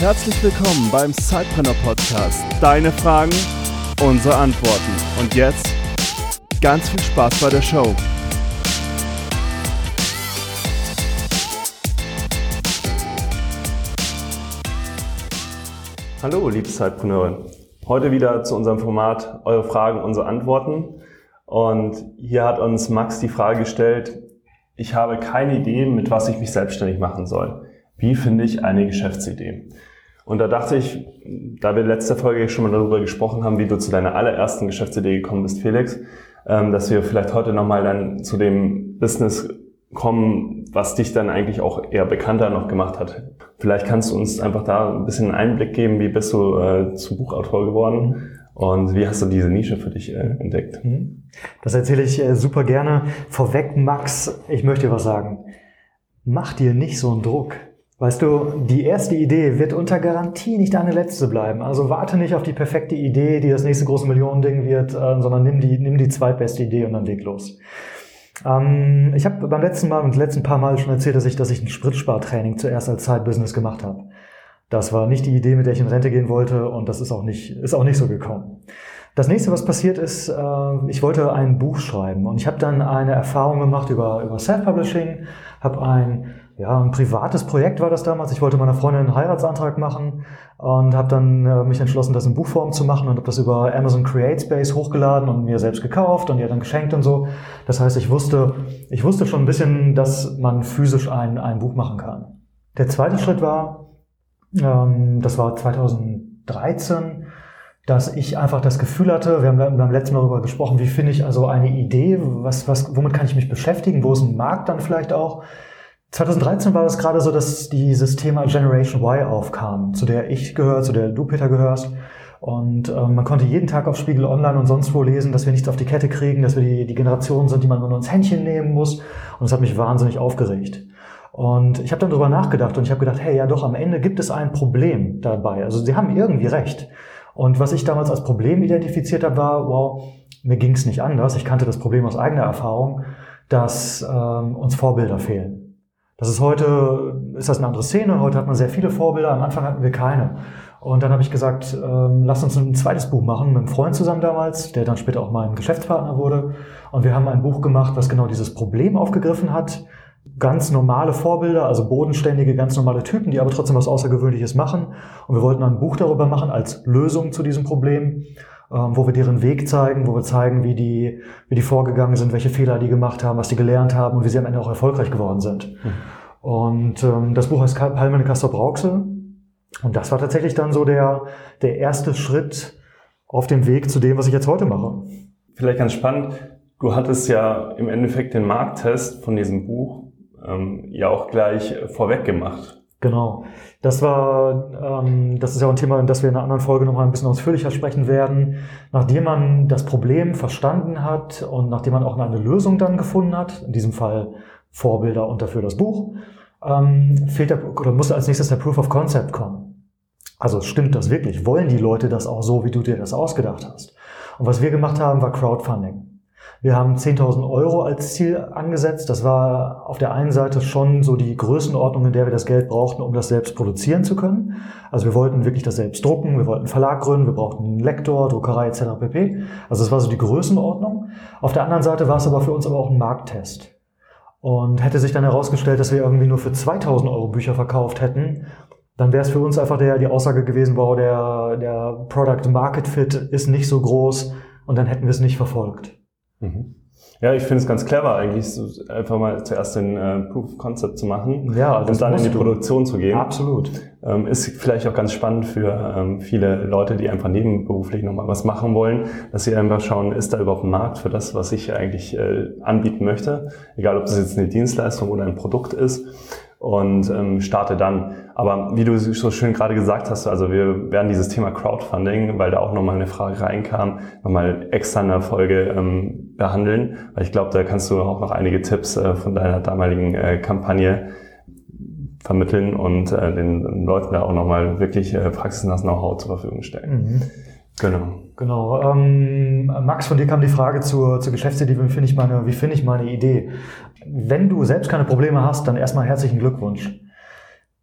Herzlich willkommen beim Sidepreneur Podcast. Deine Fragen, unsere Antworten. Und jetzt ganz viel Spaß bei der Show. Hallo, liebe Zeitpreneure. Heute wieder zu unserem Format Eure Fragen, unsere Antworten. Und hier hat uns Max die Frage gestellt, ich habe keine Idee, mit was ich mich selbstständig machen soll. Wie finde ich eine Geschäftsidee? Und da dachte ich, da wir letzte Folge schon mal darüber gesprochen haben, wie du zu deiner allerersten Geschäftsidee gekommen bist, Felix, ähm, dass wir vielleicht heute nochmal dann zu dem Business kommen, was dich dann eigentlich auch eher bekannter noch gemacht hat. Vielleicht kannst du uns einfach da ein bisschen einen Einblick geben, wie bist du äh, zum Buchautor geworden und wie hast du diese Nische für dich äh, entdeckt? Mhm. Das erzähle ich äh, super gerne. Vorweg, Max, ich möchte dir was sagen. Mach dir nicht so einen Druck. Weißt du, die erste Idee wird unter Garantie nicht deine letzte bleiben. Also warte nicht auf die perfekte Idee, die das nächste große Millionending wird, äh, sondern nimm die, nimm die zweitbeste Idee und dann leg los. Ähm, ich habe beim letzten Mal und letzten paar Mal schon erzählt, dass ich, dass ich ein Spritspartraining zuerst als Zeitbusiness gemacht habe. Das war nicht die Idee, mit der ich in Rente gehen wollte und das ist auch nicht, ist auch nicht so gekommen. Das nächste, was passiert ist, äh, ich wollte ein Buch schreiben und ich habe dann eine Erfahrung gemacht über, über Self-Publishing, habe ein ja, ein privates Projekt war das damals. Ich wollte meiner Freundin einen Heiratsantrag machen und habe dann äh, mich entschlossen, das in Buchform zu machen und habe das über Amazon CreateSpace hochgeladen und mir selbst gekauft und ihr dann geschenkt und so. Das heißt, ich wusste, ich wusste schon ein bisschen, dass man physisch ein, ein Buch machen kann. Der zweite Schritt war, ähm, das war 2013, dass ich einfach das Gefühl hatte, wir haben beim letzten Mal darüber gesprochen, wie finde ich also eine Idee, was, was, womit kann ich mich beschäftigen, wo ist ein Markt dann vielleicht auch. 2013 war es gerade so, dass dieses Thema Generation Y aufkam, zu der ich gehöre, zu der du, Peter, gehörst. Und äh, man konnte jeden Tag auf Spiegel Online und sonst wo lesen, dass wir nichts auf die Kette kriegen, dass wir die, die Generation sind, die man nur ins Händchen nehmen muss. Und das hat mich wahnsinnig aufgeregt. Und ich habe dann darüber nachgedacht und ich habe gedacht, hey, ja doch, am Ende gibt es ein Problem dabei. Also sie haben irgendwie recht. Und was ich damals als Problem identifiziert habe, war, wow, mir ging es nicht anders. Ich kannte das Problem aus eigener Erfahrung, dass ähm, uns Vorbilder fehlen. Das ist heute, ist das eine andere Szene. Heute hat man sehr viele Vorbilder. Am Anfang hatten wir keine. Und dann habe ich gesagt, ähm, lass uns ein zweites Buch machen mit einem Freund zusammen damals, der dann später auch mein Geschäftspartner wurde. Und wir haben ein Buch gemacht, was genau dieses Problem aufgegriffen hat. Ganz normale Vorbilder, also bodenständige, ganz normale Typen, die aber trotzdem was Außergewöhnliches machen. Und wir wollten ein Buch darüber machen als Lösung zu diesem Problem. Ähm, wo wir deren Weg zeigen, wo wir zeigen, wie die, wie die vorgegangen sind, welche Fehler die gemacht haben, was die gelernt haben und wie sie am Ende auch erfolgreich geworden sind. Mhm. Und ähm, das Buch heißt Palmen Castor Brauxel. Und das war tatsächlich dann so der, der erste Schritt auf dem Weg zu dem, was ich jetzt heute mache. Vielleicht ganz spannend, du hattest ja im Endeffekt den Markttest von diesem Buch ähm, ja auch gleich vorweg gemacht. Genau. Das war, ähm, das ist ja auch ein Thema, das wir in einer anderen Folge nochmal ein bisschen ausführlicher sprechen werden. Nachdem man das Problem verstanden hat und nachdem man auch eine Lösung dann gefunden hat, in diesem Fall Vorbilder und dafür das Buch, ähm, fehlt der, oder muss als nächstes der Proof of Concept kommen. Also stimmt das wirklich? Wollen die Leute das auch so, wie du dir das ausgedacht hast? Und was wir gemacht haben, war Crowdfunding. Wir haben 10.000 Euro als Ziel angesetzt. Das war auf der einen Seite schon so die Größenordnung, in der wir das Geld brauchten, um das selbst produzieren zu können. Also wir wollten wirklich das selbst drucken, wir wollten einen Verlag gründen, wir brauchten einen Lektor, Druckerei etc. pp. Also das war so die Größenordnung. Auf der anderen Seite war es aber für uns aber auch ein Markttest. Und hätte sich dann herausgestellt, dass wir irgendwie nur für 2000 Euro Bücher verkauft hätten, dann wäre es für uns einfach der, die Aussage gewesen, wow, der, der Product Market Fit ist nicht so groß und dann hätten wir es nicht verfolgt. Mhm. Ja, ich finde es ganz clever eigentlich, einfach mal zuerst den äh, Proof of Concept zu machen ja, und dann in die du. Produktion zu gehen. Absolut. Ähm, ist vielleicht auch ganz spannend für ähm, viele Leute, die einfach nebenberuflich nochmal was machen wollen, dass sie einfach schauen, ist da überhaupt ein Markt für das, was ich eigentlich äh, anbieten möchte, egal ob das jetzt eine Dienstleistung oder ein Produkt ist und ähm, starte dann. Aber wie du so schön gerade gesagt hast, also wir werden dieses Thema Crowdfunding, weil da auch nochmal eine Frage reinkam, nochmal extra in der Folge ähm, behandeln, weil ich glaube, da kannst du auch noch einige Tipps äh, von deiner damaligen äh, Kampagne vermitteln und äh, den Leuten da auch nochmal wirklich äh, praxisnahes Know-how zur Verfügung stellen. Mhm. Genau. Genau. Ähm, Max, von dir kam die Frage zur, zur Geschäftsidee, wie finde ich meine, wie finde ich meine Idee? Wenn du selbst keine Probleme hast, dann erstmal herzlichen Glückwunsch.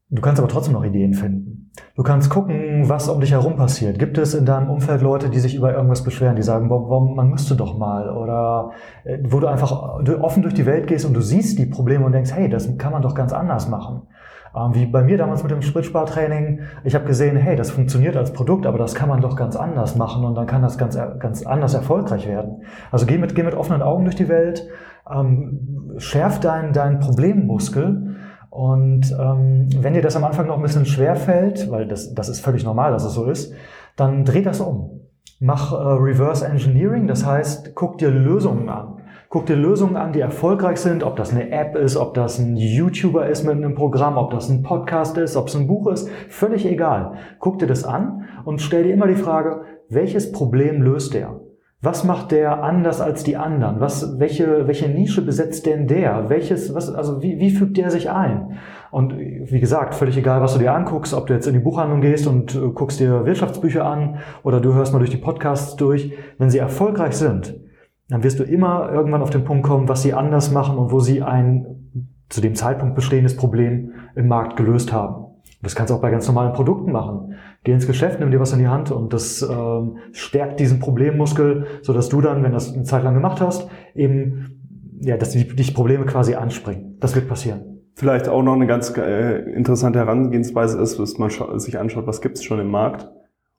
Du kannst aber trotzdem noch Ideen finden. Du kannst gucken, was um dich herum passiert. Gibt es in deinem Umfeld Leute, die sich über irgendwas beschweren, die sagen, warum, man müsste doch mal? Oder äh, wo du einfach offen durch die Welt gehst und du siehst die Probleme und denkst, hey, das kann man doch ganz anders machen. Ähm, wie bei mir damals mit dem Spritspartraining. Ich habe gesehen, hey, das funktioniert als Produkt, aber das kann man doch ganz anders machen und dann kann das ganz, ganz anders erfolgreich werden. Also geh mit, geh mit offenen Augen durch die Welt, ähm, schärf deinen dein Problemmuskel und ähm, wenn dir das am Anfang noch ein bisschen schwer fällt, weil das, das ist völlig normal, dass es so ist, dann dreh das um. Mach äh, Reverse Engineering, das heißt, guck dir Lösungen an. Guck dir Lösungen an, die erfolgreich sind, ob das eine App ist, ob das ein YouTuber ist mit einem Programm, ob das ein Podcast ist, ob es ein Buch ist, völlig egal. Guck dir das an und stell dir immer die Frage, welches Problem löst der? Was macht der anders als die anderen? Was, welche, welche Nische besetzt denn der? Welches, was, also wie, wie fügt der sich ein? Und wie gesagt, völlig egal, was du dir anguckst, ob du jetzt in die Buchhandlung gehst und äh, guckst dir Wirtschaftsbücher an oder du hörst mal durch die Podcasts durch. Wenn sie erfolgreich sind, dann wirst du immer irgendwann auf den Punkt kommen, was sie anders machen und wo sie ein zu dem Zeitpunkt bestehendes Problem im Markt gelöst haben. Das kannst du auch bei ganz normalen Produkten machen. Geh ins Geschäft, nimm dir was in die Hand und das ähm, stärkt diesen Problemmuskel, so dass du dann, wenn das eine Zeit lang gemacht hast, eben, ja, dass die, dich Probleme quasi anspringen. Das wird passieren. Vielleicht auch noch eine ganz äh, interessante Herangehensweise ist, dass man sich anschaut, was gibt es schon im Markt.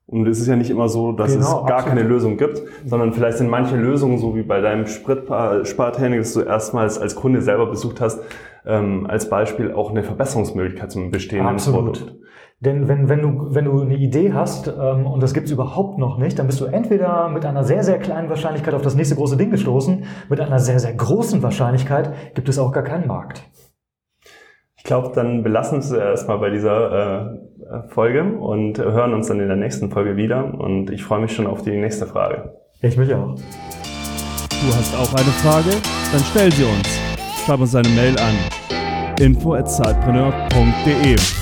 Und es ist ja nicht immer so, dass genau, es gar absolut. keine Lösung gibt, sondern vielleicht sind manche Lösungen, so wie bei deinem Spritspartraining, das du erstmals als Kunde selber besucht hast, ähm, als Beispiel auch eine Verbesserungsmöglichkeit zum bestehenden Absolut. Produkt. Denn wenn, wenn, du, wenn du eine Idee hast ähm, und das gibt's überhaupt noch nicht, dann bist du entweder mit einer sehr, sehr kleinen Wahrscheinlichkeit auf das nächste große Ding gestoßen, mit einer sehr, sehr großen Wahrscheinlichkeit gibt es auch gar keinen Markt. Ich glaube, dann belassen wir es erstmal bei dieser äh, Folge und hören uns dann in der nächsten Folge wieder. Und ich freue mich schon auf die nächste Frage. Ich mich auch. Du hast auch eine Frage? Dann stell sie uns. Schreib uns eine Mail an info@zeitpreneur.de.